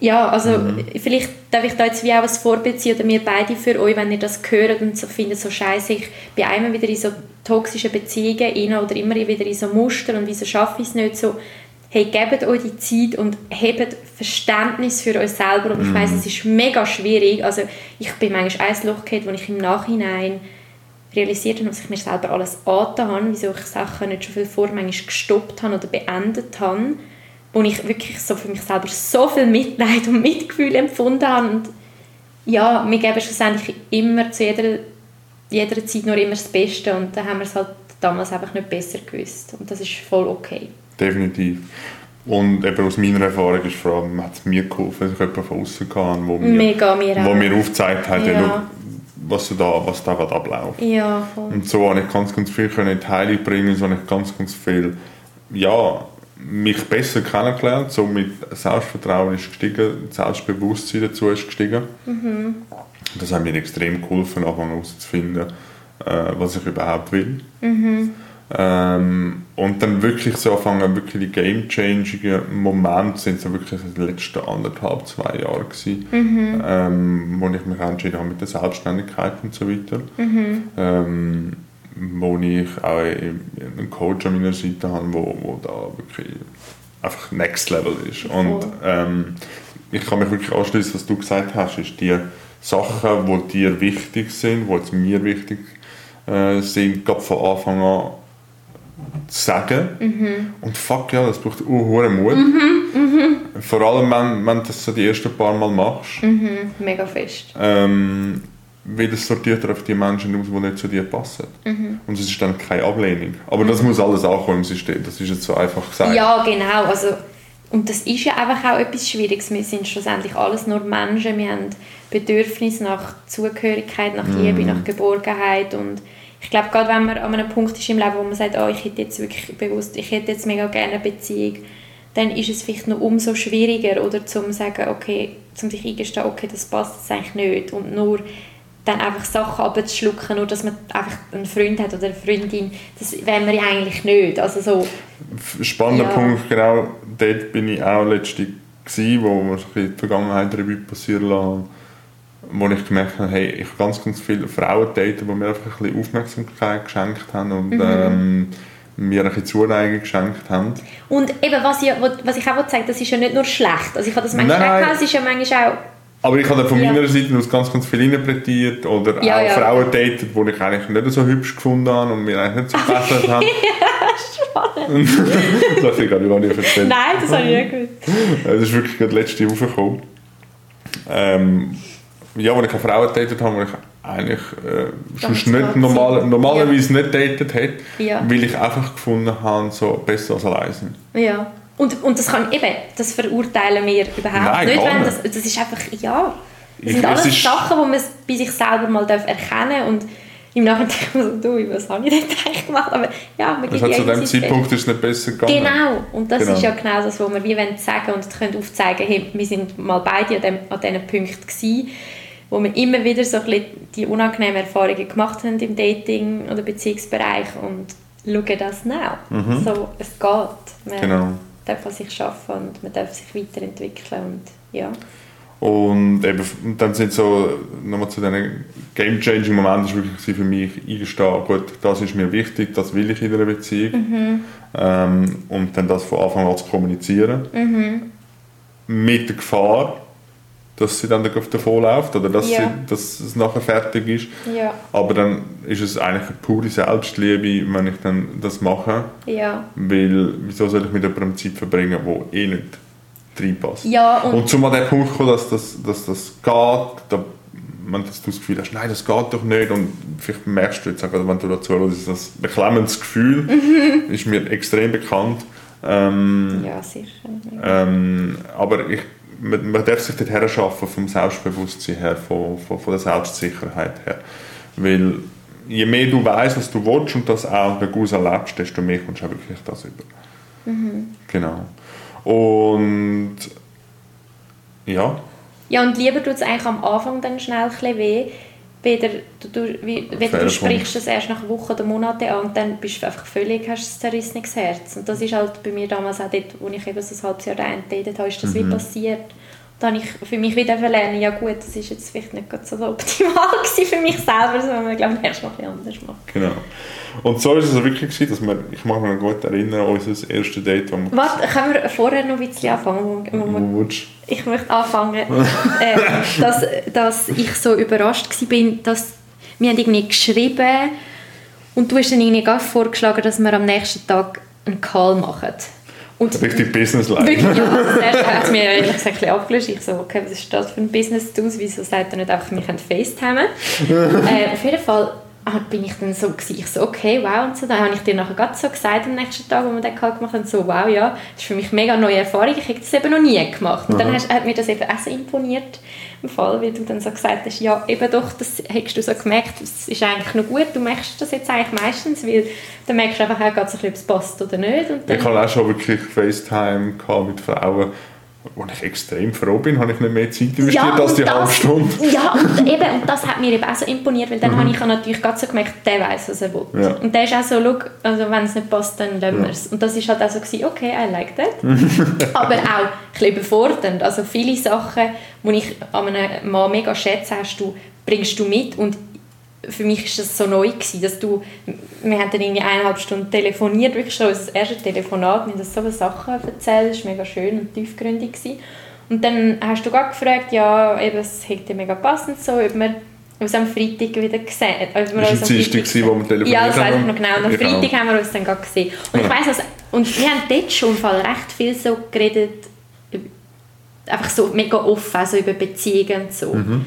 Ja, also mhm. vielleicht darf ich da jetzt wie auch Vorbild sein oder wir beide für euch, wenn ihr das hört und so findet, so scheiße, ich bin einmal wieder in so toxischen Beziehungen rein oder immer wieder in so Muster und wieso schaffe ich es nicht so, hey, gebt euch die Zeit und habt Verständnis für euch selber und ich weiß, es ist mega schwierig, also ich bin manchmal ein Loch gehabt, wo ich im Nachhinein realisiert habe, was ich mir selber alles angetan habe, wieso ich Sachen nicht schon viel vor manchmal gestoppt habe oder beendet habe wo ich wirklich so für mich selber so viel Mitleid und Mitgefühl empfunden habe. Und ja, wir geben schlussendlich immer zu jeder, jeder Zeit nur immer das Beste und da haben wir es halt damals einfach nicht besser gewusst. Und das ist voll okay. Definitiv. Und eben aus meiner Erfahrung ist vor allem, hat es mir geholfen, dass ich jemanden von außen hatte, wo mir, Mega, mir wo mir aufgezeigt hat, ja. Ja, was da, was da gerade abläuft. Ja, voll. Und so habe ich ganz, ganz viel in die Heilung bringen, so habe ich ganz, ganz viel, ja, mich besser kennengelernt, somit Selbstvertrauen ist gestiegen, Selbstbewusstsein dazu ist gestiegen. Mhm. Das hat mir extrem geholfen, anfangen herauszufinden, äh, was ich überhaupt will. Mhm. Ähm, und dann wirklich so anfangen, wirklich die game-changing Momente sind so wirklich die letzten anderthalb, zwei Jahre gewesen, mhm. ähm, wo ich mich entschieden habe mit der Selbstständigkeit und so weiter. Mhm. Ähm, wo ich auch einen Coach an meiner Seite habe, wo, wo da wirklich einfach Next Level ist. Und ähm, ich kann mich wirklich anschließen, was du gesagt hast, ist die Sachen, die dir wichtig sind, die jetzt mir wichtig äh, sind, gerade von Anfang an zu sagen. Mhm. Und fuck ja, das braucht auch Mut. Mhm, mh. Vor allem, wenn, wenn du das so die ersten paar Mal machst. Mhm, mega fest. Ähm, weil das sortiert auf die Menschen aus, die nicht zu dir passen. Mhm. Und es ist dann keine Ablehnung. Aber mhm. das muss alles ankommen im System. Das ist jetzt so einfach gesagt. Ja, genau. Also, und das ist ja einfach auch etwas Schwieriges. Wir sind schlussendlich alles nur Menschen. Wir haben Bedürfnisse nach Zugehörigkeit, nach Liebe, mhm. nach Geborgenheit. Und ich glaube, gerade wenn man an einem Punkt ist im Leben, wo man sagt, oh, ich hätte jetzt wirklich bewusst, ich hätte jetzt mega gerne eine Beziehung, dann ist es vielleicht noch umso schwieriger, oder zum sagen, okay, zum sich eingestehen, okay, das passt jetzt eigentlich nicht. Und nur dann einfach Sachen abzuschlucken, nur dass man einfach einen Freund hat oder eine Freundin, das wollen wir ja eigentlich nicht. Also so, Spannender ja. Punkt, genau, dort bin ich auch letztens gewesen, wo wir die Vergangenheit Revue passieren lassen, wo ich gemerkt habe, hey, ich habe ganz, ganz viele Frauen daten, die mir einfach ein bisschen Aufmerksamkeit geschenkt haben und mhm. ähm, mir ein bisschen Zuneigung geschenkt haben. Und eben, was ich, was ich auch sagen das ist ja nicht nur schlecht. Also ich habe das manchmal auch, es ist ja manchmal auch aber ich habe von ja. meiner Seite aus ganz, ganz viel interpretiert oder ja, auch ja. Frauen datet, die ich eigentlich nicht so hübsch gefunden habe und mir eigentlich nicht so gefällt haben. ja, spannend. das habe ich gar nicht verstanden. Nein, das habe ich nicht gut. Das ist wirklich gerade letzte Woche gekommen. Ähm, ja, als ich eine Frau datet habe, die ich eigentlich äh, sonst nicht normal, normalerweise nicht datet hätte, weil ich einfach gefunden habe, so besser als allein sein. Ja. Und, und das kann eben, das verurteilen wir überhaupt Nein, nicht. Wenn das, das ist einfach, ja, das sind alles ist, Sachen, die man bei sich selber mal erkennen darf und im Nachhinein denke ich so, du, was habe ich denn eigentlich gemacht? Aber ja, man gibt Zu dem Zeitpunkt ist es nicht besser gegangen. Genau, und das genau. ist ja genau das, was wir wie wollen sagen und können aufzeigen, hey, wir sind mal beide an, dem, an diesen Punkten gewesen, wo wir immer wieder so ein bisschen die unangenehmen Erfahrungen gemacht haben im Dating- oder Beziehungsbereich und schauen das nach. Mhm. So, es geht. Man, genau darf an sich arbeiten und man darf sich weiterentwickeln und ja. Und eben, dann sind so, nochmal zu diesen game-changing Momenten, ist wirklich für mich eingestehen, gut, das ist mir wichtig, das will ich in einer Beziehung. Mhm. Ähm, und dann das von Anfang an zu kommunizieren. Mhm. Mit der Gefahr, dass sie dann davon läuft oder dass, ja. sie, dass es nachher fertig ist. Ja. Aber dann ist es eigentlich eine pure Selbstliebe, wenn ich dann das mache. Ja. Weil, wieso soll ich mit jemandem Zeit verbringen, wo eh nicht reinpasst? Ja, und, und zum an den Punkt kommen, dass das, dass das geht, da, wenn du das Gefühl hast, nein, das geht doch nicht und vielleicht merkst du jetzt auch, wenn du dazu hörst, das beklemmendes Gefühl mhm. ist mir extrem bekannt. Ähm, ja, sicher. Ähm, aber ich man, man darf sich dort her schaffen vom Selbstbewusstsein her, von, von, von, der Selbstsicherheit her. Weil je mehr du weißt, was du willst und das auch daraus erlebst, desto mehr kommst du auch wirklich das über. Mhm. Genau. Und ja. Ja, und lieber tut es eigentlich am Anfang dann schnell ein weh, weder du, du, wie, weder du sprichst es erst nach Wochen oder Monaten an und dann bist du einfach völlig, hast ein zerrissenes Herz. Und das ist halt bei mir damals auch dort, wo ich eben so ein halbes Jahr datet habe, ist das mhm. wie passiert. Da habe ich für mich wieder lernen, ja gut, das ist jetzt vielleicht nicht so optimal für mich selber, sondern man glaube ich erst mal ein anders machen. Genau. Und so ist es wirklich gewesen, dass wir, ich mag mich gut erinnern, an unser erstes Date, wo wir... Warte, können wir vorher noch ein bisschen anfangen? Wo, wo ich möchte anfangen, äh, dass, dass ich so überrascht war, dass wir haben irgendwie geschrieben und du hast dann irgendwie vorgeschlagen, dass wir am nächsten Tag einen Call machen. Und Richtig Business-like. Wirklich, ja. Also zuerst hat es mir ehrlich gesagt ein bisschen. Ich so, okay, was ist das für ein Business-Tools? Wieso sagt er nicht einfach, wir können FaceTime? äh, auf jeden Fall ah, bin ich dann so, gewesen, ich so, okay, wow, und so. Dann habe ich dir nachher gerade so gesagt, am nächsten Tag, wo wir den Call gemacht haben, so, wow, ja, das ist für mich eine mega neue Erfahrung, ich habe das eben noch nie gemacht. Und Aha. dann hat mir das eben auch so imponiert, im Fall, weil du dann so gesagt hast, ja, eben doch, das hast du so gemerkt, das ist eigentlich noch gut, du merkst das jetzt eigentlich meistens, weil dann merkst du einfach auch, ob es passt oder nicht. Und dann, ich habe auch schon wirklich FaceTime mit Frauen, wo ich extrem froh bin, habe ich nicht mehr Zeit investiert ja, als die das, halbe Stunde. Ja, und, eben, und das hat mir eben auch so imponiert, weil dann mhm. habe ich natürlich gerade so gemerkt, der weiß, was er will. Ja. Und der ist auch so, also wenn es nicht passt, dann lassen wir es. Und das war halt auch so, gewesen, okay, I like that. Aber auch ein bisschen überfordernd. Also viele Sachen, die ich an einem Mann mega schätze, hast du, bringst du mit und für mich war das so neu gewesen, dass du, wir haben dann irgendwie eineinhalb Stunden telefoniert, wirklich schon unser erstes Telefonat, wir haben uns so viele Sachen erzählt, das war mega schön und tiefgründig gewesen. Und dann hast du gerade gefragt, ja, eben, es hätte mega passend so, ob wir uns am Freitag wieder gesehen haben. Das war die Dienstag, wo wir telefoniert Ja, das weiß ich noch genau. Und am genau. Freitag haben wir uns dann gerade gesehen. Und ich weiss, also, und wir haben dort schon Fall recht viel so geredet, einfach so mega offen, also über Beziehungen und so. Mhm.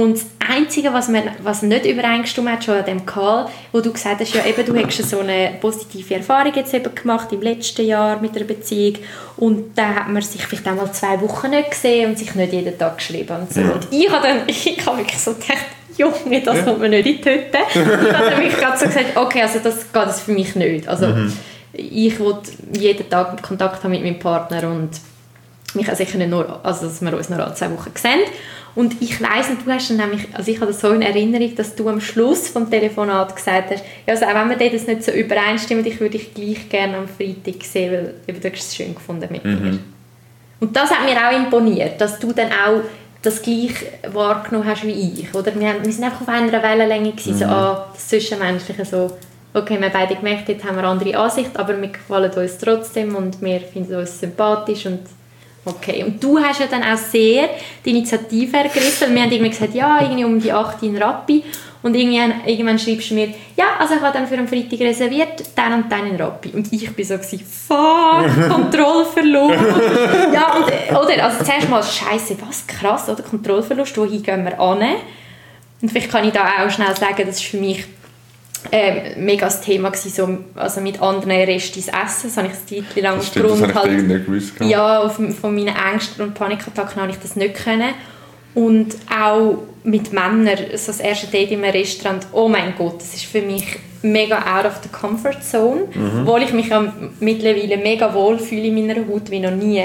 Und das Einzige, was, man, was nicht übereingestimmt hat, schon an dem Call, wo du gesagt hast, ja eben, du hast so eine positive Erfahrung jetzt eben gemacht im letzten Jahr mit einer Beziehung und da hat man sich vielleicht einmal zwei Wochen nicht gesehen und sich nicht jeden Tag geschrieben und so. Ja. Und ich habe dann, ich habe wirklich so gedacht, Junge, das ja. kommt mir nicht in die Tüte. ich habe dann gerade so gesagt, okay, also das geht das für mich nicht. Also mhm. ich will jeden Tag Kontakt haben mit meinem Partner und mich auch sicher nicht nur, also dass wir uns nur alle zwei Wochen sehen. Und ich weiss, und du hast dann nämlich, also ich habe das so in Erinnerung, dass du am Schluss vom Telefonat gesagt hast, ja, also auch wenn wir das nicht so übereinstimmen, ich würde dich gleich gerne am Freitag sehen, weil eben, du hast es schön gefunden mit mhm. mir. Und das hat mir auch imponiert, dass du dann auch das gleich wahrgenommen hast wie ich. Oder wir, haben, wir sind einfach auf einer Wellenlänge gewesen, mhm. so, ah, das Zwischenmenschliche so, okay, wir beide gemerkt, jetzt haben wir eine andere Ansicht, aber wir gefallen uns trotzdem und wir finden uns sympathisch und Okay, und du hast ja dann auch sehr die Initiative ergriffen. Wir haben irgendwie gesagt, ja, irgendwie um die 8 in Rappi. Und irgendwann, irgendwann schreibst du mir, ja, also ich habe dann für einen Freitag reserviert, dann und dann in Rappi. Und ich bin so, gewesen, fuck, Kontrollverlust. ja, und, oder, also zuerst mal, scheiße, was krass, oder, Kontrollverlust, wohin gehen wir an? Und vielleicht kann ich da auch schnell sagen, das ist für mich äh, mega das Thema gewesen, so, also mit anderen Restis essen. Das habe ich eine Zeit lang das aufgrund das halt, nicht gewusst, ja, von meinen Ängsten und Panikattacken habe ich das nicht können. Und auch mit Männern, so das erste Date im Restaurant, oh mein Gott, das ist für mich mega out of the comfort zone, mhm. obwohl ich mich ja mittlerweile mega wohl fühle in meiner Haut wie noch nie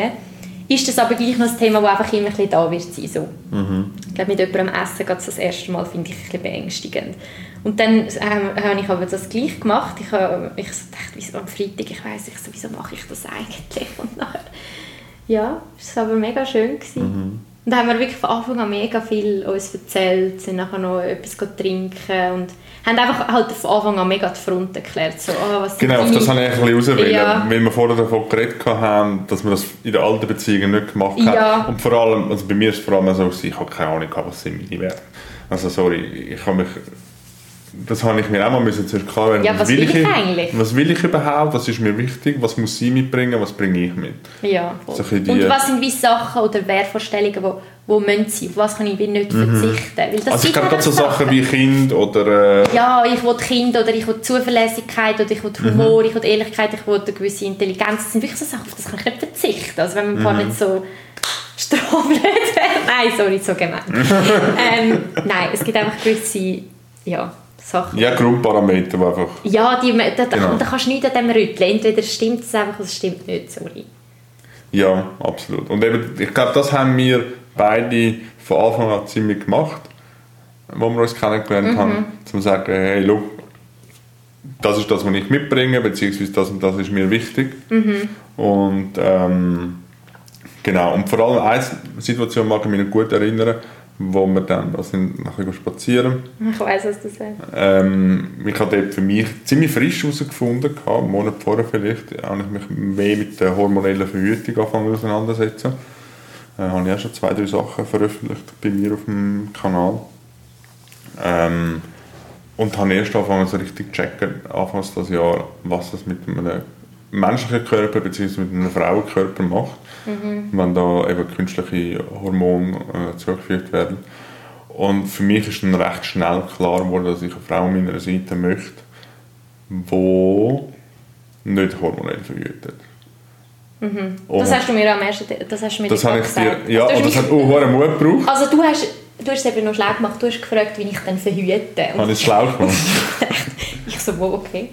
ist das aber gleich noch ein Thema, das einfach immer ein bisschen da wird sein. So. Mhm. Ich glaube, mit jemandem essen geht das erste Mal, finde ich, ein bisschen beängstigend. Und dann ähm, habe ich aber das gleich gemacht. Ich habe ich so gedacht, wieso am Freitag, ich weiß nicht, so, wieso mache ich das eigentlich? Und nachher, ja, es war aber mega schön. Gewesen. Mhm. Und da haben wir wirklich von Anfang an mega viel uns erzählt, sind nachher noch etwas trinken und haben einfach halt von Anfang an mega die Front erklärt. So, oh, was genau, auf das habe ich ein bisschen rauswählen, ja. weil wir vorher davon geredet haben, dass wir das in den alten Beziehungen nicht gemacht haben. Ja. Und vor allem, also bei mir ist es vor allem so, ich habe keine Ahnung, was sind meine Werte. Also sorry, ich habe mich das habe ich mir auch mal müssen zuerst klar werden. Ja, was, was will ich, ich eigentlich? Was will ich überhaupt? Was ist mir wichtig? Was muss sie mitbringen? Was bringe ich mit? Ja, so Und was sind wie Sachen oder Wertvorstellungen, wo, wo müssen sie? Auf was kann ich nicht mhm. verzichten? Weil das also ich glaube, so Sachen wie Kind oder... Äh ja, ich will Kind oder ich will Zuverlässigkeit oder ich will Humor, mhm. ich will Ehrlichkeit, ich will eine gewisse Intelligenz. Das sind wirklich so Sachen, auf das kann ich nicht verzichten. Also wenn man mhm. nicht so wäre. Nein, sorry, so gemein. ähm, nein, es gibt einfach gewisse... Ja, Sachen. Ja, Grundparameter, einfach... Ja, die, da, genau. da kannst du nichts an dem rütteln. Entweder stimmt es einfach oder es stimmt nicht, sorry. Ja, absolut. Und eben, ich glaube, das haben wir beide von Anfang an ziemlich gemacht, wo wir uns kennengelernt mhm. haben, um zu sagen, hey, look, das ist das, was ich mitbringe, beziehungsweise das und das ist mir wichtig. Mhm. Und ähm, Genau, und vor allem eine Situation mag ich mich noch gut erinnern, wo wir dann also bisschen spazieren. Ich weiß, was du sagst. Ähm, ich habe dort für mich ziemlich frisch herausgefunden, einen Monat vorher vielleicht, habe ich mich mehr mit der hormonellen Verhütung angefangen auseinandersetzen. Äh, habe ich auch schon zwei, drei Sachen veröffentlicht bei mir auf dem Kanal. Ähm, und habe erst angefangen, so richtig zu checken, anfangs das Jahr, was das mit einem menschlichen Körper bzw. mit einem Frauenkörper macht, mhm. wenn da eben künstliche Hormone äh, zugefügt werden. Und für mich ist dann recht schnell klar geworden, dass ich eine Frau an meiner Seite möchte, die nicht hormonell verhütet. Mhm. Das hast du mir am ersten das hast du mir das habe ich dir, Ja, also das hat auch hohen Mut gebraucht. Also du hast, du hast es eben noch schlau gemacht, du hast gefragt, wie ich dann verhüte. Habe ich es schlau gemacht? ich so, wo, okay.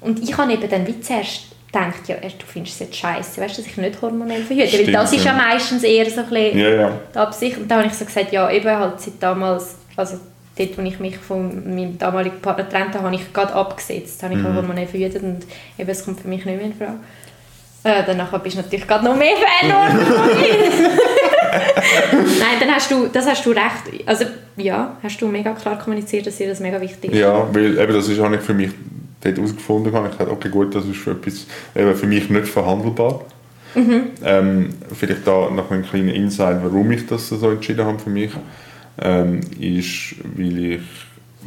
Und ich habe eben dann wie zuerst gedacht, ja, du findest es jetzt scheiße, weißt, dass ich nicht hormonell verhüte. Stimmt, Weil das ist ja meistens eher so ein bisschen ja, ja. die Absicht. Und dann habe ich so gesagt, ja, eben halt seit damals, also dort, wo ich mich von meinem damaligen Partner getrennt habe, habe ich gerade abgesetzt, habe ich mhm. hormonell verhütet und eben, es kommt für mich nicht mehr in Frage. Äh, danach bist du natürlich gerade noch mehr Fan Nein, dann hast du, das hast du recht, also ja, hast du mega klar kommuniziert, dass dir das mega wichtig ist. Ja, weil eben das ist auch nicht für mich dort herausgefunden habe. Ich dachte, okay gut, das ist für, etwas, eben für mich nicht verhandelbar. Mhm. Ähm, vielleicht da noch ein kleiner Insight, warum ich das so entschieden habe für mich, ähm, ist, weil ich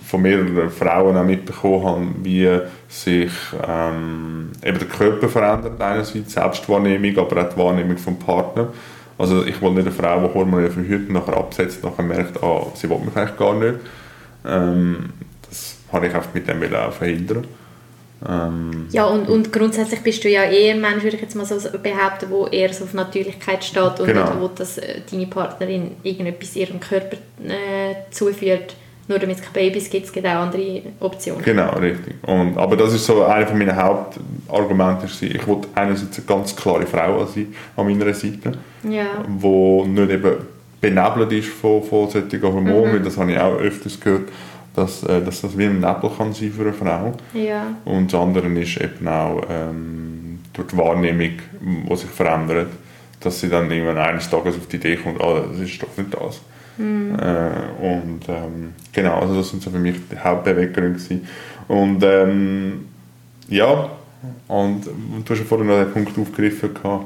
von mehreren Frauen auch mitbekommen habe, wie sich ähm, eben der Körper verändert, einerseits Selbstwahrnehmung, aber auch die Wahrnehmung vom Partner. Also ich will nicht eine Frau, die hormonell verhütet, nachher absetzt, nachher merkt, ah, sie will mich eigentlich gar nicht. Ähm, das habe ich einfach mit dem auch verhindern. Ähm, ja, und, und grundsätzlich bist du ja eher ein Mensch, würde ich jetzt mal so behaupten, wo eher so auf Natürlichkeit steht und genau. nicht, wo das, äh, deine Partnerin irgendetwas ihrem Körper äh, zuführt, nur damit es keine Babys gibt, es gibt auch andere Optionen. Genau, richtig. Und, aber das ist so einer meiner Hauptargumente, ich wollte einerseits eine ganz klare Frau sein an meiner Seite, ja. wo nicht eben benebelt ist von, von solchen Hormonen, mhm. das habe ich auch öfters gehört, dass, äh, dass das wie ein Nebel kann sein für eine Frau. Ja. Und das andere ist eben auch ähm, durch die Wahrnehmung, die sich verändert, dass sie dann irgendwann eines Tages auf die Idee kommt, oh, das ist doch nicht das. Mhm. Äh, und ähm, genau, also das sind so für mich die Hauptbeweggründe Und ähm, ja, und, und du hast ja vorhin noch den Punkt aufgegriffen gehabt,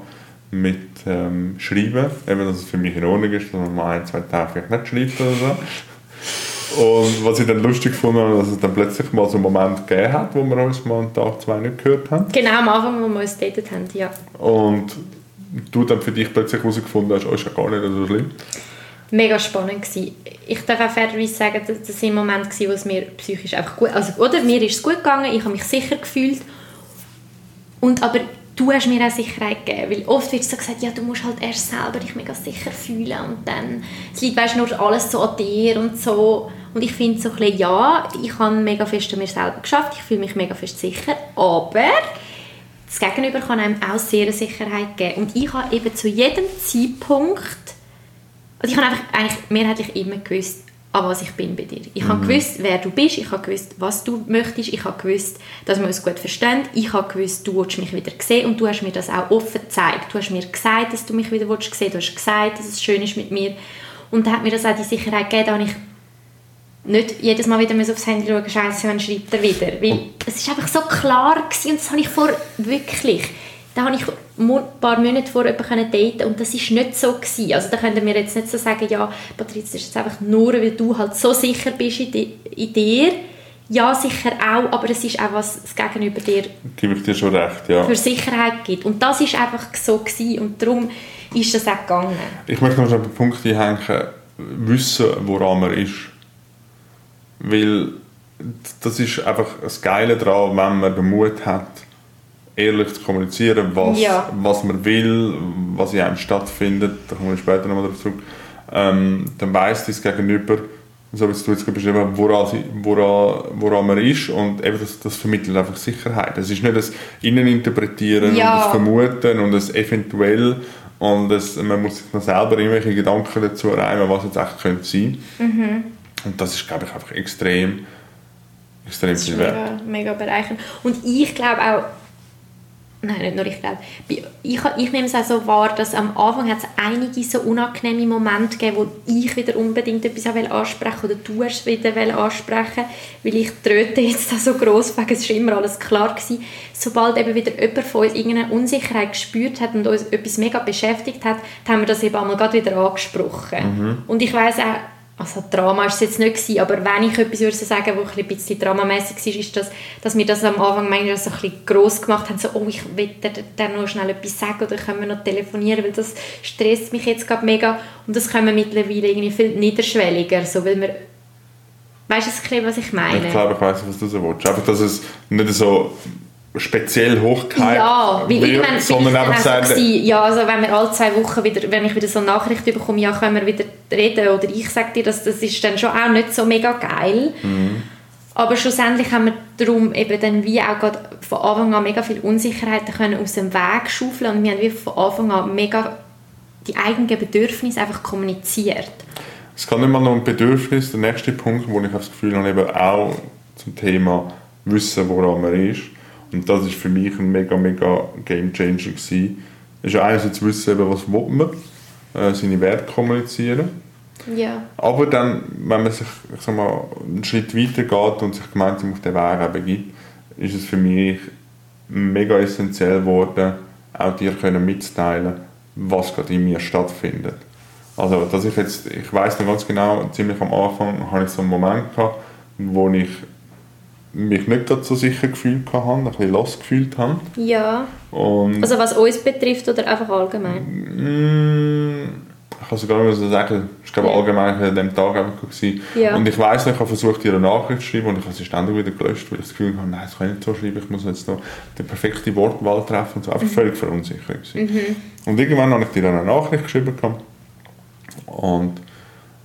mit ähm, Schreiben, eben, dass es für mich in Ordnung ist, dass man mal ein, zwei Tage vielleicht nicht schreibt oder so. Und was ich dann lustig fand, dass es dann plötzlich mal so einen Moment gegeben hat, wo wir uns mal einen Tag, zwei nicht gehört haben. Genau, am Anfang, wo wir uns datet haben, ja. Und du dann für dich plötzlich herausgefunden hast, oh, ist ja gar nicht so schlimm. Mega spannend gewesen. Ich darf auch fairerweise sagen, dass das ein Moment war, wo es mir psychisch einfach gut, also oder mir ist es gut gegangen, ich habe mich sicher gefühlt und aber du hast mir auch Sicherheit gegeben, weil oft wird so gesagt, ja, du musst halt erst selber dich mega sicher fühlen und dann, es liegt weißt, nur alles so an dir und so und ich finde so ein bisschen, ja, ich habe mega fest an mir selber geschafft, ich fühle mich mega fest sicher, aber das Gegenüber kann einem auch sehr Sicherheit geben und ich habe eben zu jedem Zeitpunkt, also ich habe einfach eigentlich mehrheitlich immer gewusst, an was ich bin bei dir. Ich mhm. habe gewusst, wer du bist, ich habe gewusst, was du möchtest, ich habe gewusst, dass wir uns gut verstehen, ich habe gewusst, du willst mich wieder sehen und du hast mir das auch offen gezeigt. Du hast mir gesagt, dass du mich wieder willst sehen, du hast gesagt, dass es schön ist mit mir und da hat mir das auch die Sicherheit gegeben, dass ich nicht jedes Mal wieder aufs Handy schauen, scheiße, wann schreibt er wieder. Weil es war einfach so klar gewesen, und das habe ich vor wirklich da habe ich ein paar Monate vor jemanden daten und das war nicht so gewesen. Also da können wir jetzt nicht so sagen, ja, Patrizia, das ist jetzt einfach nur, weil du halt so sicher bist in, in dir. Ja, sicher auch, aber es ist auch, was das Gegenüber dir, Gebe ich dir schon recht, ja. für Sicherheit gibt. Und das ist einfach so gewesen und darum ist das auch gegangen. Ich möchte noch einen Punkt einhängen, wissen, woran man ist. Weil das ist einfach das Geile daran, wenn man den Mut hat, ehrlich zu kommunizieren, was, ja. was man will, was in einem stattfindet, da kommen wir später nochmal darauf zurück, ähm, dann weiss das Gegenüber, so wie du jetzt beschrieben hast, woran, woran, woran man ist und eben das, das vermittelt einfach Sicherheit. Es ist nicht das Inneninterpretieren ja. und das Vermuten und das Eventuell und das, man muss sich noch selber irgendwelche Gedanken dazu reimen, was jetzt echt könnte sein. Mhm. Und das ist, glaube ich, einfach extrem, extrem viel wert. Mega, mega bereichernd. Und ich glaube auch, nein, nicht nur ich glaube, ich, ich nehme es auch so wahr, dass am Anfang hat es einige so unangenehme Momente gegeben, wo ich wieder unbedingt etwas ansprechen oder du hast wieder ansprechen weil ich tröte jetzt da so gross wegen, es war immer alles klar gewesen. Sobald eben wieder jemand von uns irgendeine Unsicherheit gespürt hat und uns etwas mega beschäftigt hat, haben wir das eben einmal gerade wieder angesprochen. Mhm. Und ich weiß auch, also Drama war es jetzt nicht gewesen, aber wenn ich etwas würde sagen, was ein bisschen dramamäßig war, ist das, dass wir das am Anfang manchmal so ein bisschen gross gemacht haben, so, oh, ich will dir noch schnell etwas sagen oder können wir noch telefonieren, weil das stresst mich jetzt gerade mega und das können wir mittlerweile irgendwie viel niederschwelliger, so, weil wir Weißt du, was ich meine? Ich glaube, ich weiß, was du so willst. Einfach, dass es nicht so speziell hochgehalten ja, weil wird, ich sondern einfach sagen... So ja, also wenn wir alle zwei Wochen wieder, wenn ich wieder so eine Nachricht bekomme, ja, können wir wieder reden oder ich sage dir, das, das ist dann schon auch nicht so mega geil. Mhm. Aber schlussendlich haben wir darum eben dann wie auch gerade von Anfang an mega viele Unsicherheiten können aus dem Weg schaufeln und wir haben wie von Anfang an mega die eigenen Bedürfnisse einfach kommuniziert. Es kann nicht mal noch ein Bedürfnis, der nächste Punkt, wo ich das Gefühl habe, eben auch zum Thema wissen, woran man ist, und das ist für mich ein mega, mega Game Changer gewesen. Es ist einerseits zu wissen, eben, was will man, äh, seine Werte kommunizieren. Ja. Aber dann, wenn man sich ich sag mal, einen Schritt weiter geht und sich gemeinsam auf den Weg begibt, ist es für mich mega essentiell geworden, auch dir können mitzuteilen, was gerade in mir stattfindet. Also, dass ich jetzt, ich weiß noch ganz genau, ziemlich am Anfang hatte ich so einen Moment gehabt, wo ich mich nicht gerade so sicher gefühlt habe, ein bisschen lost gefühlt habe. Ja. Und also was uns betrifft oder einfach allgemein? Mm, ich kann sogar mal so sagen, es war ja. allgemein an dem Tag einfach ja. Und ich weiß nicht, ich habe versucht, ihr eine Nachricht zu schreiben und ich habe sie ständig wieder gelöscht, weil ich das Gefühl habe, nein, das kann ich nicht so schreiben, ich muss jetzt noch die perfekte Wortwahl treffen und so. Einfach mhm. völlig verunsichert. Mhm. Und irgendwann habe ich dir eine Nachricht geschrieben und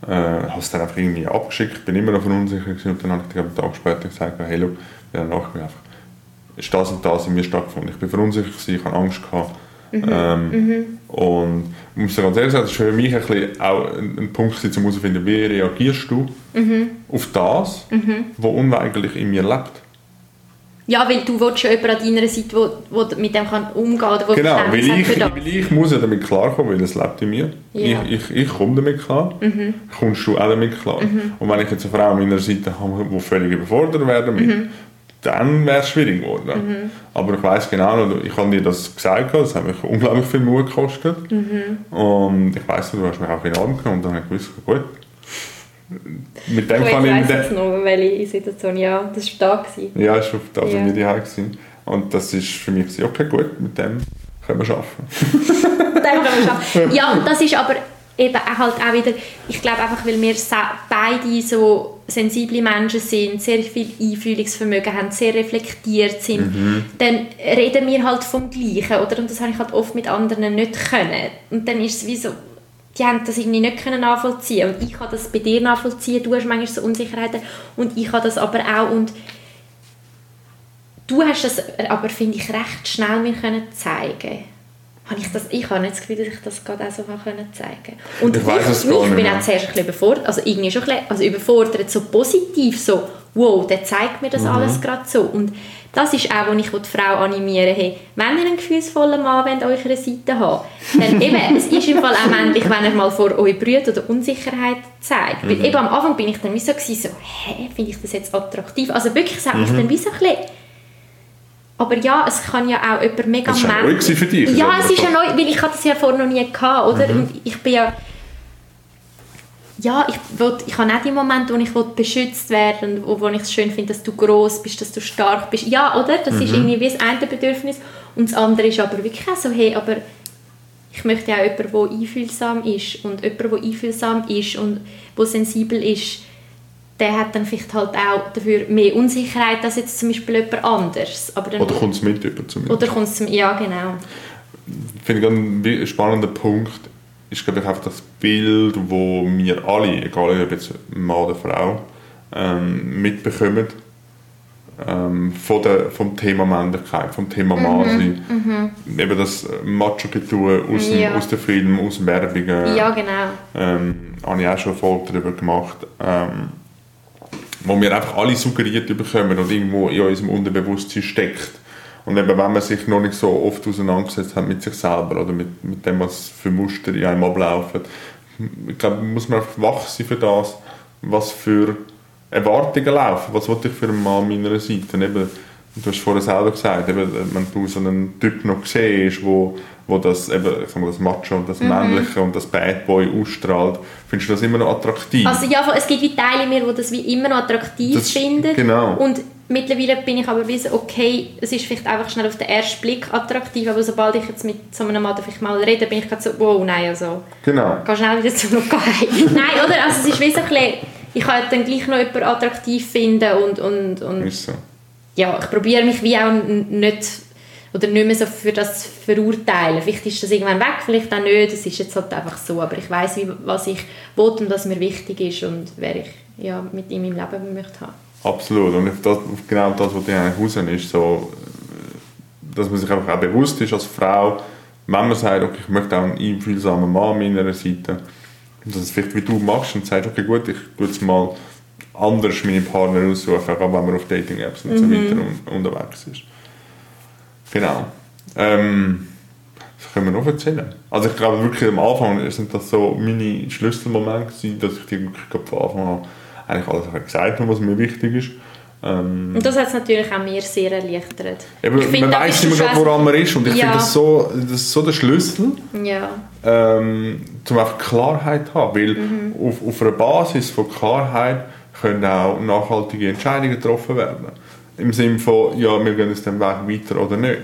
äh, habe es dann einfach irgendwie abgeschickt, bin immer noch verunsichert und dann habe ich dir einen Tag später gesagt, hey, look, ja, danach bin einfach, ist das und das in mir stattgefunden. Ich bin verunsichert, ich habe Angst gehabt. Mhm. Ähm, mhm. Und ich muss ganz ehrlich sagen, das ist für mich ein bisschen auch ein, Punkt, um herauszufinden, wie reagierst du mhm. auf das, mhm. was unweigerlich in mir lebt. Ja, weil du willst ja jemanden an deiner Seite, wo, wo mit dem kann umgehen kann. Genau, weil ich, weil ich muss ja damit klarkommen, weil es lebt in mir. Ja. Ich, ich, ich komme damit klar. Mhm. Kommst du auch damit klar. Mhm. Und wenn ich jetzt eine Frau an meiner Seite habe, die völlig überfordert wäre damit, mhm. dann wäre es schwierig geworden. Mhm. Aber ich weiß genau, ich habe dir das gesagt, das hat mich unglaublich viel Mut gekostet. Mhm. Und ich weiß, du hast mich auch in den Arm genommen und dann habe ich gewusst, gut, mit dem kann ich... Ich weiss noch, welche Situation, ja, das war da. Gewesen. Ja, das war da, ja. wir daheim Und das ist für mich, okay, gut, mit dem können wir arbeiten. mit dem können wir arbeiten. Ja, das ist aber eben halt auch wieder, ich glaube einfach, weil wir beide so sensible Menschen sind, sehr viel Einfühlungsvermögen haben, sehr reflektiert sind, mhm. dann reden wir halt vom Gleichen, oder? Und das habe ich halt oft mit anderen nicht können. Und dann ist es wie so, die haben das irgendwie nicht können nachvollziehen. Und ich kann das bei dir nachvollziehen, du hast manchmal so Unsicherheiten und ich habe das aber auch. Und du hast das aber, finde ich, recht schnell mir können zeigen. Habe ich, das, ich habe nicht das Gefühl, dass ich das gerade auch so können zeigen. Und ich, ich, ich bin auch zuerst ein bisschen überfordert, also irgendwie schon ein bisschen, also überfordert, so positiv, so wow, der zeigt mir das mhm. alles gerade so und das ist auch, wo ich die Frau animieren hey, wenn ihr einen gefühlsvollen Mann wollt, an eurer Seite haben dann eben, es ist im Fall auch männlich, wenn er mal vor euch brüht oder Unsicherheit zeigt. Mhm. Weil eben am Anfang bin ich dann wie so, gewesen, so hä, finde ich das jetzt attraktiv? Also wirklich, es hat mich mhm. dann wie so ein bisschen aber ja, es kann ja auch jemand mega Das war neu für dich? Ja, es ist ja neu, weil ich das ja vorher noch nie gehabt, oder? Mhm. Und ich bin ja ja, ich, will, ich habe auch die Momente, wo ich will beschützt werden wo, wo ich es schön finde, dass du groß bist, dass du stark bist. Ja, oder? Das mhm. ist irgendwie wie das eine Bedürfnis. Und das andere ist aber wirklich auch so, hey, aber ich möchte auch jemanden, der einfühlsam ist. Und jemand, der einfühlsam ist und der sensibel ist, der hat dann vielleicht halt auch dafür mehr Unsicherheit als jetzt zum Beispiel jemand anderes. Aber dann, oder kommt es mit über zumindest. Oder kommt es ja genau. Finde ich ein spannender Punkt ist glaube ich einfach das Bild, wo wir alle, egal ob jetzt Mann oder Frau, ähm, mitbekommen ähm, von der, vom Thema Männlichkeit, vom Thema mhm, Mann sein. Mhm. Eben das Macho-Getue aus, ja. aus den Filmen, aus Werbungen. Ja, genau. Ähm, habe ich auch schon Folge darüber gemacht. Ähm, wo wir einfach alle suggeriert bekommen und irgendwo in unserem Unterbewusstsein steckt Und eben, wenn man sich noch nicht so oft auseinandergesetzt hat mit sich selber oder mit, mit dem, was für Muster in einem ablaufen, ich glaube, muss man einfach wach sein für das, was für Erwartungen laufen. Was wollte ich für einen Mann an meiner Seite? Eben, du hast vorher selber gesagt, eben, wenn du so einen Typ noch siehst, wo, wo das, eben, ich sag mal, das Macho und das mhm. Männliche und das Bad Boy ausstrahlt, findest du das immer noch attraktiv? Also ja, es gibt wie Teile in mir, die das wie immer noch attraktiv das, finden. Genau. Und mittlerweile bin ich aber wie so, okay, es ist vielleicht einfach schnell auf den ersten Blick attraktiv, aber sobald ich jetzt mit so einem Mann vielleicht mal rede, bin ich gerade so, wow, nein, also... Genau. Geh schnell wieder zum Lokal. nein, oder? Also es ist wie so ein bisschen, ich kann dann gleich noch jemanden attraktiv finden und... und, und ist so. Ja, ich probiere mich wie auch nicht oder nicht mehr so für das verurteilen. Vielleicht ist das irgendwann weg, vielleicht auch nicht. Es ist jetzt halt einfach so. Aber ich weiß, was ich will und was mir wichtig ist und wer ich ja, mit ihm im Leben möchte haben. Absolut. Und das, genau das, was dir eigentlich raus ist, so, dass man sich einfach auch bewusst ist als Frau, wenn man sagt, okay, ich möchte auch einen einfühlsamen Mann an meiner Seite, und dass es vielleicht wie du machst und sagst, okay, gut, ich tue jetzt mal anders meine Partner aussuchen, auch wenn man auf Dating-Apps und mhm. so weiter un unterwegs ist. Genau. Ähm, was können wir noch erzählen? Also ich glaube wirklich am Anfang sind das so meine Schlüsselmomente dass ich dir wirklich von Anfang an eigentlich alles gesagt habe, was mir wichtig ist. Ähm, und das hat es natürlich auch mir sehr erleichtert. Eben, find, man weiß immer gerade, woran man ist und ich ja. finde das so, das ist so der Schlüssel, ja. ähm, um einfach Klarheit zu haben, weil mhm. auf, auf einer Basis von Klarheit können auch nachhaltige Entscheidungen getroffen werden. Im Sinne von, ja, wir gehen jetzt den Weg weiter oder nicht.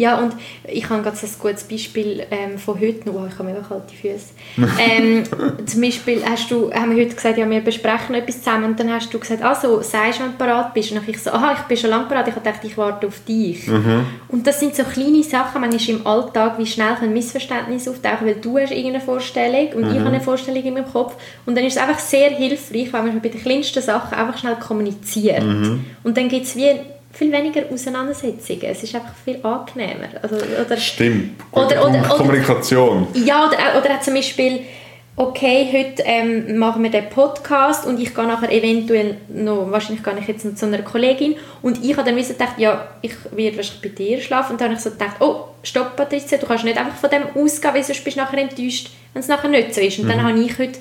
Ja, und ich habe ganz ein gutes Beispiel ähm, von heute noch. Oh, ich habe mega kalte Füße. ähm, zum Beispiel hast du, haben wir heute gesagt, ja, wir besprechen etwas zusammen und dann hast du gesagt, also, sagst wenn du parat bist? Und ich so, aha, ich bin schon lange parat. Ich habe gedacht, ich warte auf dich. Mhm. Und das sind so kleine Sachen, manchmal im Alltag, wie schnell ein Missverständnis auftauchen, weil du hast irgendeine Vorstellung und mhm. ich habe eine Vorstellung in meinem Kopf. Und dann ist es einfach sehr hilfreich, wenn man bei den kleinsten Sachen einfach schnell kommuniziert. Mhm. Und dann gibt es wie viel weniger Auseinandersetzungen. Es ist einfach viel angenehmer. Also, oder, Stimmt. Oder, oder, Kommunikation. Oder, ja, oder, oder auch zum Beispiel, okay, heute ähm, machen wir den Podcast und ich gehe nachher eventuell noch, wahrscheinlich gehe ich jetzt noch zu einer Kollegin und ich habe dann gedacht, ja, ich werde wahrscheinlich bei dir schlafen und dann habe ich so gedacht, oh, stopp Patricia, du kannst nicht einfach von dem ausgehen, weil sonst bist du nachher enttäuscht, wenn es nachher nicht so ist. Und mhm. dann habe ich heute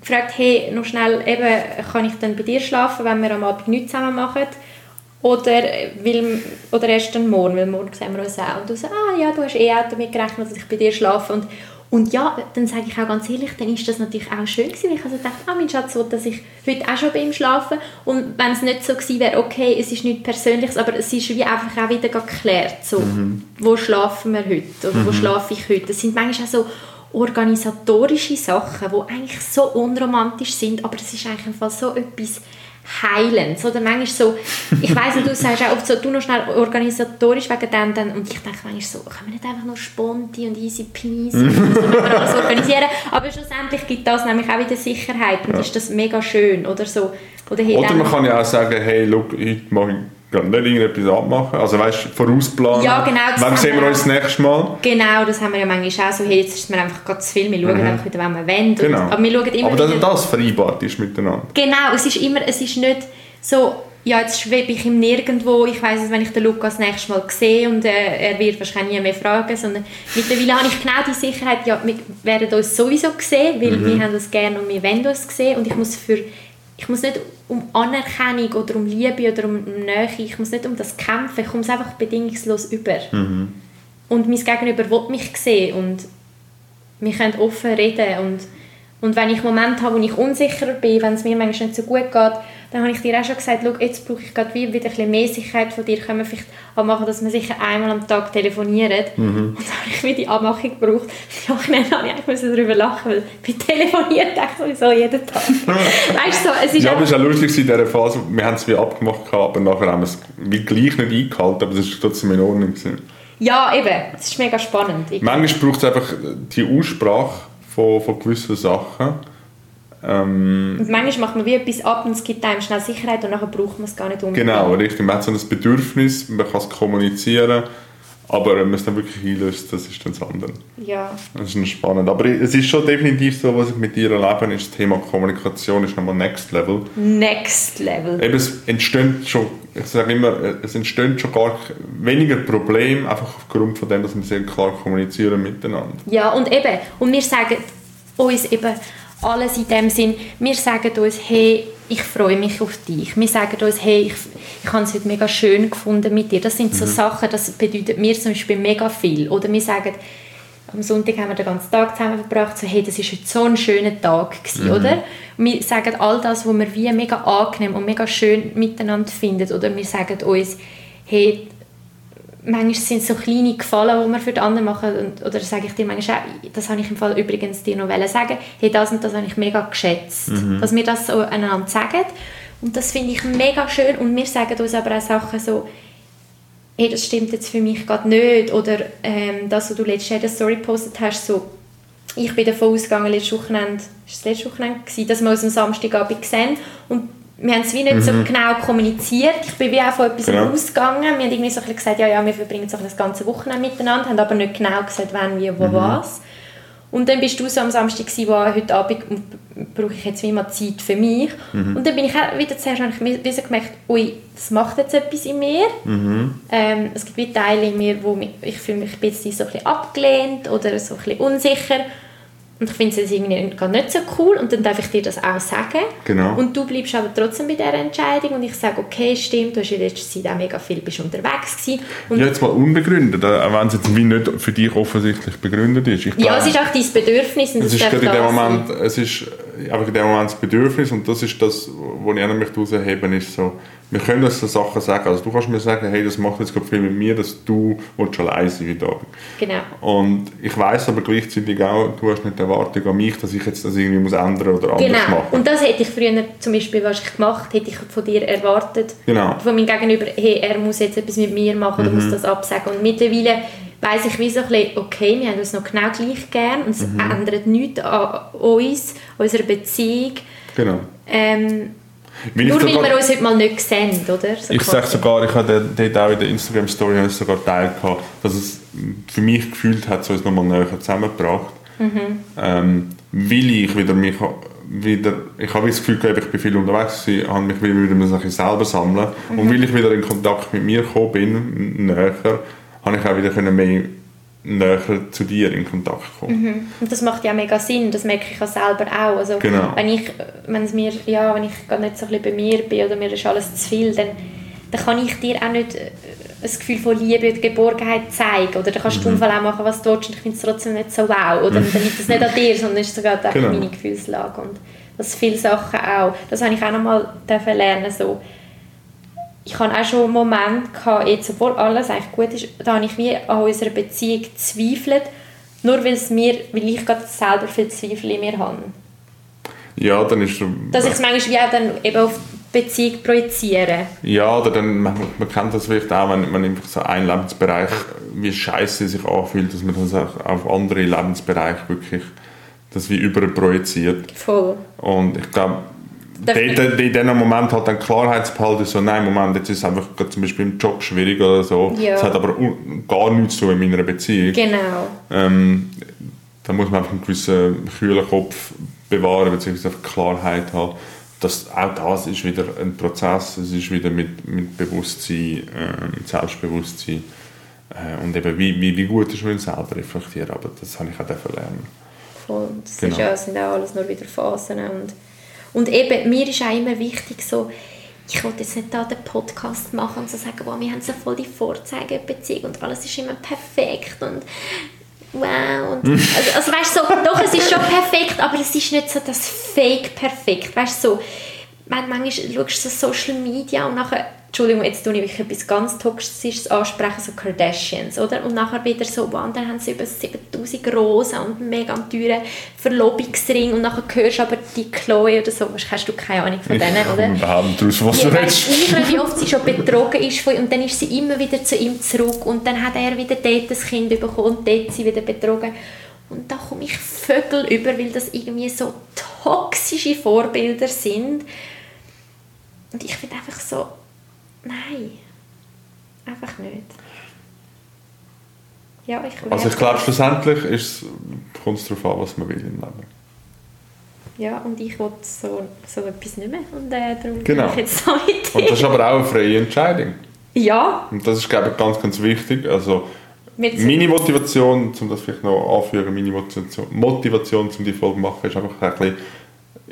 gefragt, hey, noch schnell, eben, kann ich dann bei dir schlafen, wenn wir am Abend nichts zusammen machen? Oder, weil, oder erst dann morgen, weil morgen sehen wir uns auch. Und du sagst, ah ja, du hast eh auch damit gerechnet, dass ich bei dir schlafe. Und, und ja, dann sage ich auch ganz ehrlich, dann ist das natürlich auch schön gewesen. Ich also dachte, ah, mein Schatz will, dass ich heute auch schon bei ihm schlafe. Und wenn es nicht so gewesen wäre, okay, es ist nichts Persönliches, aber es ist wie einfach auch wieder geklärt, so, mhm. wo schlafen wir heute oder mhm. wo schlafe ich heute. Das sind manchmal auch so organisatorische Sachen, die eigentlich so unromantisch sind, aber es ist eigentlich einfach so etwas heilend. Oder manchmal so, ich weiss nicht, du sagst auch oft so, du noch schnell organisatorisch wegen dem, dann, und ich denke manchmal so, kann man nicht einfach nur sponti und easy peasy und so alles organisieren, aber schlussendlich gibt das nämlich auch wieder Sicherheit und ja. ist das mega schön, oder so. Oder, oder man kann ja auch sagen, hey, look, heute mache ich nicht irgendetwas abmachen. Also weißt du, vorausplanen. Ja, genau. Wann sehen wir uns das nächste Mal? Genau, das haben wir ja manchmal auch so. Hey, jetzt ist mir einfach gerade zu viel. Wir schauen mhm. einfach wieder, wenn wir wollen. Genau. aber wir schauen immer aber dass das vereinbart ist miteinander. Genau, es ist immer, es ist nicht so, ja, jetzt schwebe ich ihm nirgendwo. Ich weiß wenn ich den Lukas das nächste Mal sehe und äh, er wird wahrscheinlich nie mehr fragen, sondern mittlerweile habe ich genau die Sicherheit, ja, wir werden uns sowieso sehen, weil mhm. wir haben das gerne und wir wollen uns sehen und ich muss für ich muss nicht um Anerkennung oder um Liebe oder um Nähe, ich muss nicht um das kämpfen, ich komme es einfach bedingungslos über. Mhm. Und mein Gegenüber will mich sehen und wir können offen reden und und wenn ich Momente habe, wo ich unsicher bin, wenn es mir manchmal nicht so gut geht, dann habe ich dir auch schon gesagt, schau, jetzt brauche ich gerade wieder ein bisschen mehr Sicherheit von dir. Können wir vielleicht auch machen, dass wir sicher einmal am Tag telefonieren. Mhm. Und dann habe ich wieder die Abmachung gebraucht. Ja, dann habe ich eigentlich darüber lachen, weil wir telefonieren eigentlich sowieso jeden Tag. weißt du, so, es ist ja, aber es war lustig in dieser Phase. Wir haben es wie abgemacht, aber nachher haben wir es wie gleich nicht eingehalten, aber es war trotzdem in Ordnung. Gewesen. Ja, eben. Es ist mega spannend. Manchmal braucht es einfach die Aussprache von, von gewissen Sachen. Ähm, und manchmal macht man wie etwas ab und es gibt einem schnell Sicherheit und nachher braucht man es gar nicht unbedingt. Genau, richtig. Man hat so ein Bedürfnis, man kann es kommunizieren, Aber wenn man es dann wirklich einlöst, das ist dann das andere. Ja. Das ist spannend. Aber es ist schon definitiv so, was ich mit dir erlebe, ist das Thema Kommunikation ist nochmal Next Level. Next Level. Eben, es entstehen schon, ich sage immer, es entstehen schon gar weniger Probleme, einfach aufgrund von dem, dass wir sehr klar kommunizieren miteinander. Ja, und eben, und wir sagen uns eben alles in dem Sinn, wir sagen uns, hey, ich freue mich auf dich. Wir sagen uns, hey, ich, ich habe es heute mega schön gefunden mit dir. Das sind so mhm. Sachen, das bedeutet mir zum Beispiel mega viel. Oder wir sagen, am Sonntag haben wir den ganzen Tag zusammen verbracht, so, hey, das war heute so ein schöner Tag gewesen, mhm. oder? wir sagen all das, was wir wie mega angenehm und mega schön miteinander finden, oder wir sagen uns, hey, manchmal sind es so kleine Gefallen, die wir für die anderen machen. Und, oder sage ich dir manchmal auch, das habe ich im Fall übrigens dir noch sagen, hey, das und das habe ich mega geschätzt. Mhm. Dass wir das so einander sagen. Und das finde ich mega schön. Und wir sagen uns aber auch Sachen so, hey, das stimmt jetzt für mich gerade nicht. Oder ähm, das, was du letztes Jahr in der Story gepostet hast, so, ich bin davon ausgegangen, letztes Wochenende, ist das letzte Wochenende gewesen, dass wir uns am Samstagabend sehen und wir haben es wie nicht mhm. so genau kommuniziert. Ich bin wie auch von etwas genau. ausgegangen. Wir haben irgendwie so ein gesagt, ja, ja, wir verbringen so das ganze Wochenende miteinander, haben aber nicht genau gesagt, wann, wie, wo, mhm. was. Und dann bist du so am Samstag gewesen, wo heute Abend brauche ich jetzt wie mal Zeit für mich. Mhm. Und dann bin ich auch wieder zuerst ich wie so gemerkt, ui, das macht jetzt etwas in mir. Mhm. Ähm, es gibt Teile in mir, wo mich, ich fühle mich ein bisschen so ein bisschen abgelehnt oder so ein bisschen unsicher. Und ich finde es irgendwie gar nicht so cool und dann darf ich dir das auch sagen. Genau. Und du bleibst aber trotzdem bei dieser Entscheidung und ich sage, okay, stimmt, du hast in letzter Zeit auch mega viel bist unterwegs gewesen. Und ja, jetzt mal unbegründet, auch wenn es jetzt wie nicht für dich offensichtlich begründet ist. Ich ja, es ist auch dein Bedürfnis und es ist in dem Moment, es ist einfach in dem Moment das Bedürfnis und das ist das, wo ich mich heraushebe, ist so, wir können uns so Sachen sagen. Also du kannst mir sagen, hey, das macht jetzt gerade viel mit mir, dass du schon allein sein heute Abend. Genau. Und ich weiß aber gleichzeitig auch, du hast nicht die Erwartung an mich, dass ich jetzt das irgendwie muss ändern oder anders genau. machen. Und das hätte ich früher zum Beispiel was ich gemacht, hätte ich von dir erwartet, genau. von meinem Gegenüber, hey, er muss jetzt etwas mit mir machen oder mhm. muss das absagen. Und mittlerweile weiss ich wie so ein bisschen, okay, wir haben uns noch genau gleich gern und es mhm. ändert nichts an uns, unserer Beziehung. Genau. Ähm, weil Nur weil wir uns heute mal nicht sehen, oder? So ich sage sogar, ich habe dort auch in der Instagram-Story sogar teilt, dass es für mich gefühlt hat, so uns nochmal näher zusammengebracht. Mhm. Ähm, weil ich wieder mich wieder, ich habe das Gefühl, ich bin viel unterwegs gewesen, habe mich wieder ein selber sammeln mhm. und weil ich wieder in Kontakt mit mir gekommen bin, näher, habe ich auch wieder mehr näher zu dir in Kontakt kommen. Mhm. Und das macht ja mega Sinn, das merke ich auch selber auch. Also, genau. wenn ich, wenn es mir, ja, wenn ich gar nicht so ein bei mir bin oder mir ist alles zu viel, dann, dann kann ich dir auch nicht äh, ein Gefühl von Liebe und Geborgenheit zeigen. Oder dann kannst mhm. du auch machen, was du willst und ich finde es trotzdem nicht so wow. Oder dann liegt es nicht an dir, sondern ist sogar genau. meine Gefühlslage. Und das viele Sachen auch. Das habe ich auch noch mal lernen so ich hatte auch schon einen Moment, gehabt, jetzt, obwohl alles eigentlich gut ist, da habe ich wie an unserer Beziehung gezweifelt, nur weil, es mir, weil ich gerade selber viel Zweifel in mir habe. Ja, dann ist... Dass ich es manchmal wie auch dann eben auf die Beziehung projiziere. Ja, oder dann, man, man kennt das vielleicht auch, wenn man einfach so einen Lebensbereich, wie scheiße sich anfühlt, dass man das auch auf andere Lebensbereiche wirklich das wie überprojiziert. Voll. Und ich glaube, in diesem Moment halt dann Klarheit zu behalten, so nein, Moment, jetzt ist es einfach zum Beispiel im Job schwierig oder so. Ja. Das hat aber gar nichts zu in meiner Beziehung. Genau. Ähm, da muss man einfach einen gewissen kühlen Kopf bewahren, beziehungsweise Klarheit haben. Das, auch das ist wieder ein Prozess, es ist wieder mit, mit Bewusstsein, äh, mit Selbstbewusstsein äh, und eben wie, wie, wie gut ist man selber reflektieren, aber das habe ich auch lernen. Voll, das genau. ist ja, sind auch alles nur wieder Phasen und und eben, mir ist auch immer wichtig, so, ich wollte jetzt nicht da den Podcast machen und so sagen, wow, wir haben so voll die Vorzeigebeziehung und alles ist immer perfekt und wow. Und, also, also weißt so, doch, es ist schon perfekt, aber es ist nicht so das Fake perfekt, weißt so, manchmal schaust du so Social Media und nachher Entschuldigung, jetzt tue ich etwas ganz Toxisches ansprechen, so Kardashians, oder? Und nachher wieder so, wow, dann haben sie über 7000 Rosen und mega teuren Verlobungsring und nachher hörst du aber die Chloe oder so, hast du keine Ahnung von denen, oder? Ich habe daraus, was ja, du redest. Nicht, wie oft sie schon betrogen ist von und dann ist sie immer wieder zu ihm zurück und dann hat er wieder dort das Kind bekommen und dort sie wieder betrogen. Und da komme ich Vögel über, weil das irgendwie so toxische Vorbilder sind. Und ich finde einfach so, Nein, einfach nicht. Ja, ich Also ich glaube, schlussendlich ist, kommt es darauf an, was man will im Leben. Ja, und ich will so, so etwas nicht mehr. Und äh, darum Genau. bin ich jetzt so mit Und das ist aber auch eine freie Entscheidung. Ja, Und das ist, glaube ich, ganz, ganz wichtig. Also meine Motivation, um das vielleicht noch anführen, meine Motivation, Motivation um die Folge zu machen, ist einfach ein bisschen,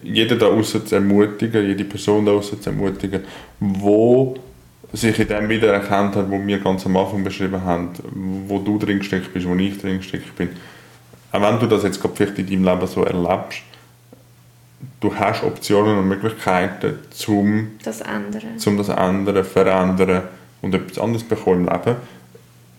jeder da außen zu ermutigen, jede Person da außen zu ermutigen, wo sich in dem wieder erkannt hat, wo wir ganz am Anfang beschrieben haben, wo du drin gesteckt bist, wo ich drin gesteckt bin. Auch wenn du das jetzt gerade vielleicht in deinem Leben so erlebst, du hast Optionen und Möglichkeiten, zum das ändern. um das ändern, verändern und etwas anderes bekommen im Leben.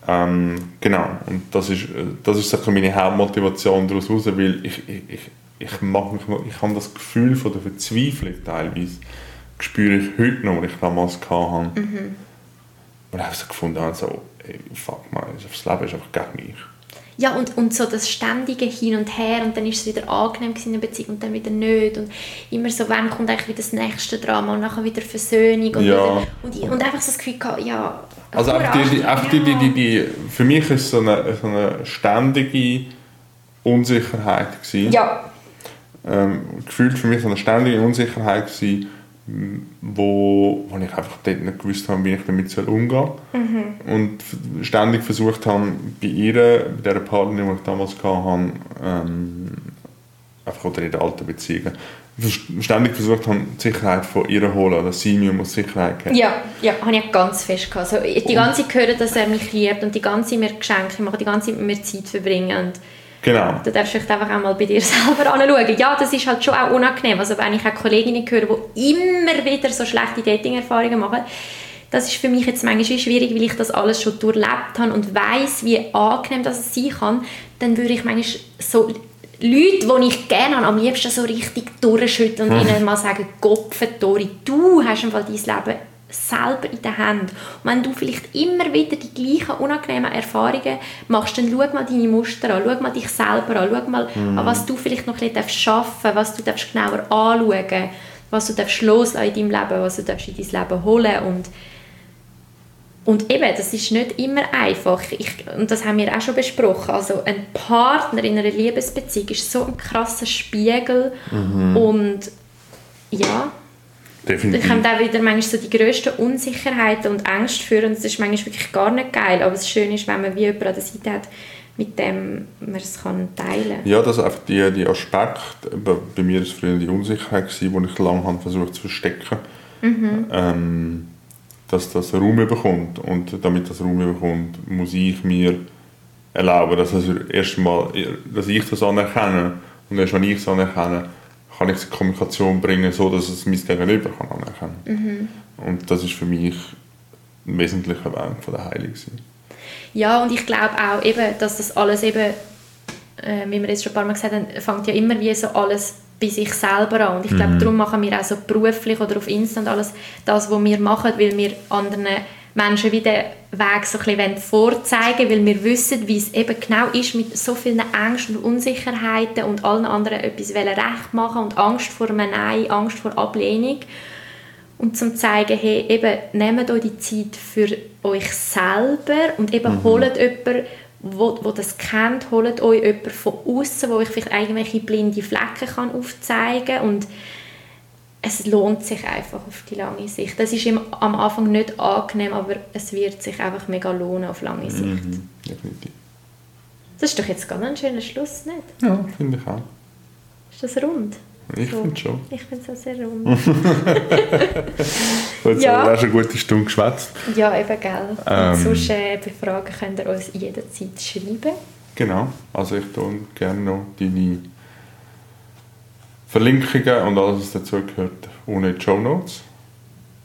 Ähm, genau, und das ist, äh, das ist meine Hauptmotivation daraus heraus, weil ich, ich, ich, ich, mag mich noch, ich habe das Gefühl von der Verzweiflung teilweise, spüre ich heute noch, was ich damals hatte. Mhm. Und ich habe so gefunden, also, ey, fuck mal, das Leben ist einfach gegen mich. Ja, und, und so das ständige Hin und Her und dann ist es wieder angenehm in der Beziehung und dann wieder nicht und immer so, wann kommt eigentlich wieder das nächste Drama und nachher wieder Versöhnung und, Ja. wieder, und, und einfach so das Gefühl gehabt, ja, Also einfach die, die, einfach die, die, die, die, für mich ist es so eine, so eine ständige Unsicherheit gewesen. Ja, ähm, gefühlt für mich so eine ständige Unsicherheit gewesen, wo, wo ich einfach dort nicht gewusst habe, wie ich damit soll umgehen soll. Und f- ständig versucht habe, bei ihr, bei dieser Partnerin, die ich damals hatte, ähm, einfach oder in der alten Beziehung, vers- ständig versucht habe, die Sicherheit von ihr zu holen, dass sie mir muss Sicherheit geben ja, ja, habe ich ganz fest gehabt. Also, die ganze Zeit hören, dass er mich liebt und die ganze Zeit mir Geschenke machen, die ganze Zeit mit mir Zeit verbringen und Genau. Du darfst vielleicht einfach auch mal bei dir selber anschauen. Ja, das ist halt schon auch unangenehm. Also wenn ich auch Kolleginnen höre, die immer wieder so schlechte Dating-Erfahrungen machen, das ist für mich jetzt manchmal schwierig, weil ich das alles schon durchlebt habe und weiß, wie angenehm das sein kann, dann würde ich manchmal so Leute, die ich gerne habe, am liebsten so richtig durchschütteln und ihnen mal sagen, Gopfentori, du hast im Fall dein Leben selber in der Hand. Und wenn du vielleicht immer wieder die gleichen unangenehmen Erfahrungen machst, dann schau mal deine Muster an, schau mal dich selber an, schau mal an, was du vielleicht noch ein bisschen schaffen darfst, was du darfst genauer anschauen was du darfst loslassen in deinem Leben, was du darfst in dein Leben holen und und eben, das ist nicht immer einfach. Ich, und das haben wir auch schon besprochen. Also ein Partner in einer Liebesbeziehung ist so ein krasser Spiegel. Und ja, Definitiv. kommen auch wieder manchmal so die grössten Unsicherheiten und Ängste für und das ist manchmal wirklich gar nicht geil. Aber das Schöne ist, wenn man wie jemanden an der Seite hat, mit dem man es kann teilen kann. Ja, das ist einfach die, die Aspekt, bei mir war es früher die Unsicherheit, die ich lange habe versucht zu verstecken, ähm, dass das Raum bekommt. Und damit das Raum bekommt, muss ich mir erlauben, dass, also erst mal, dass ich das anerkenne. Und erst wenn ich es anerkenne, kann ich es in Kommunikation bringen, so dass es mein Gegenüber kann anerkennen Und das ist für mich ein wesentlicher Weg von der Heilung. Ja, und ich glaube auch, eben, dass das alles eben, äh, wie wir jetzt schon ein paar Mal gesagt haben, fängt ja immer wie so alles bei sich selber an. Und ich glaube, darum machen wir auch so beruflich oder auf Insta und alles das, was wir machen, weil wir anderen Menschen wie den Weg so ein bisschen vorzeigen weil wir wissen, wie es eben genau ist, mit so vielen Ängsten und Unsicherheiten und allen anderen etwas recht machen und Angst vor einem Nein, Angst vor Ablehnung. Und zum zu zeigen, hey, eben, nehmt euch die Zeit für euch selber und eben holt jemanden, wo, wo das kennt, holt euch jemanden von außen, wo euch vielleicht irgendwelche blinde Flecken kann aufzeigen kann und es lohnt sich einfach auf die lange Sicht. Das ist im, am Anfang nicht angenehm, aber es wird sich einfach mega lohnen auf lange Sicht. Mhm, definitiv. Das ist doch jetzt ganz ein schöner Schluss, nicht? Ja, finde ich auch. Ist das rund? Ich So. finde schon. Ich finde es auch sehr rund. Jetzt Ja. haben wir auch schon eine gute Stunde geschwätzt. ja, eben, gell. Ähm. Und sonst äh, befragen könnt ihr uns jederzeit schreiben. Genau. Also ich tue gerne noch deine Verlinkungen und alles, was dazu gehört, ohne die Show Notes.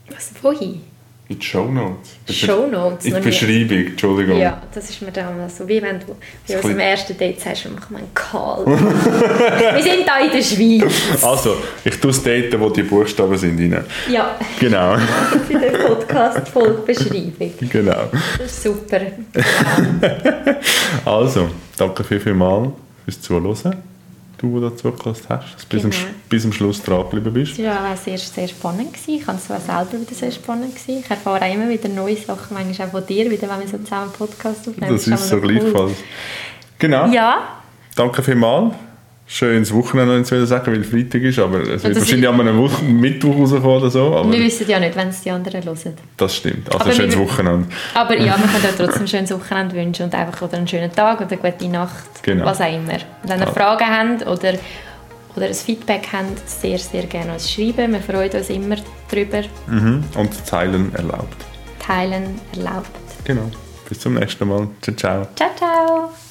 Was, wohin? In die Show Notes. Show Notes? In die. Beschreibung, Entschuldigung. Ja, das ist mir damals so, wie wenn du Das unserem klingt- ersten Date sagst, wir machen einen Call. wir sind da in der Schweiz. Also, ich tue das Daten, wo die Buchstaben sind, rein. Ja, Genau. in der Podcast-Folgebeschreibung. genau. Das ist super. Also, danke viel, viel mal fürs Zuhören. Du dazu gehört hast, dass du bis, Genau. am, bis zum Schluss dran geblieben bist. Es war auch sehr, sehr spannend. Gewesen. Ich fand es auch selber wieder sehr spannend. Gewesen. Ich erfahre auch immer wieder neue Sachen, manchmal auch von dir, wieder, wenn wir so zusammen einen Podcast aufnehmen. Das ist so cool. gleichfalls. Genau, Ja, danke vielmals. Schönes Wochenende, ich es sagen weil Freitag ist, aber es wird wahrscheinlich an einem Woche Mittwoch rauskommen oder so, aber wir wissen ja nicht, wenn es die anderen hören. das stimmt. Also Aber schönes wir- Wochenende. Aber ja, wir können euch trotzdem ein schönes Wochenende wünschen und einfach oder einen schönen Tag oder eine gute Nacht, Genau. was auch immer. Wenn ihr Ja. Fragen habt oder, oder ein Feedback habt, sehr, sehr gerne uns schreiben. Wir freuen uns immer darüber. Mhm. Und Zeilen erlaubt. Teilen erlaubt. Genau. Bis zum nächsten Mal. Ciao, ciao. Ciao, ciao!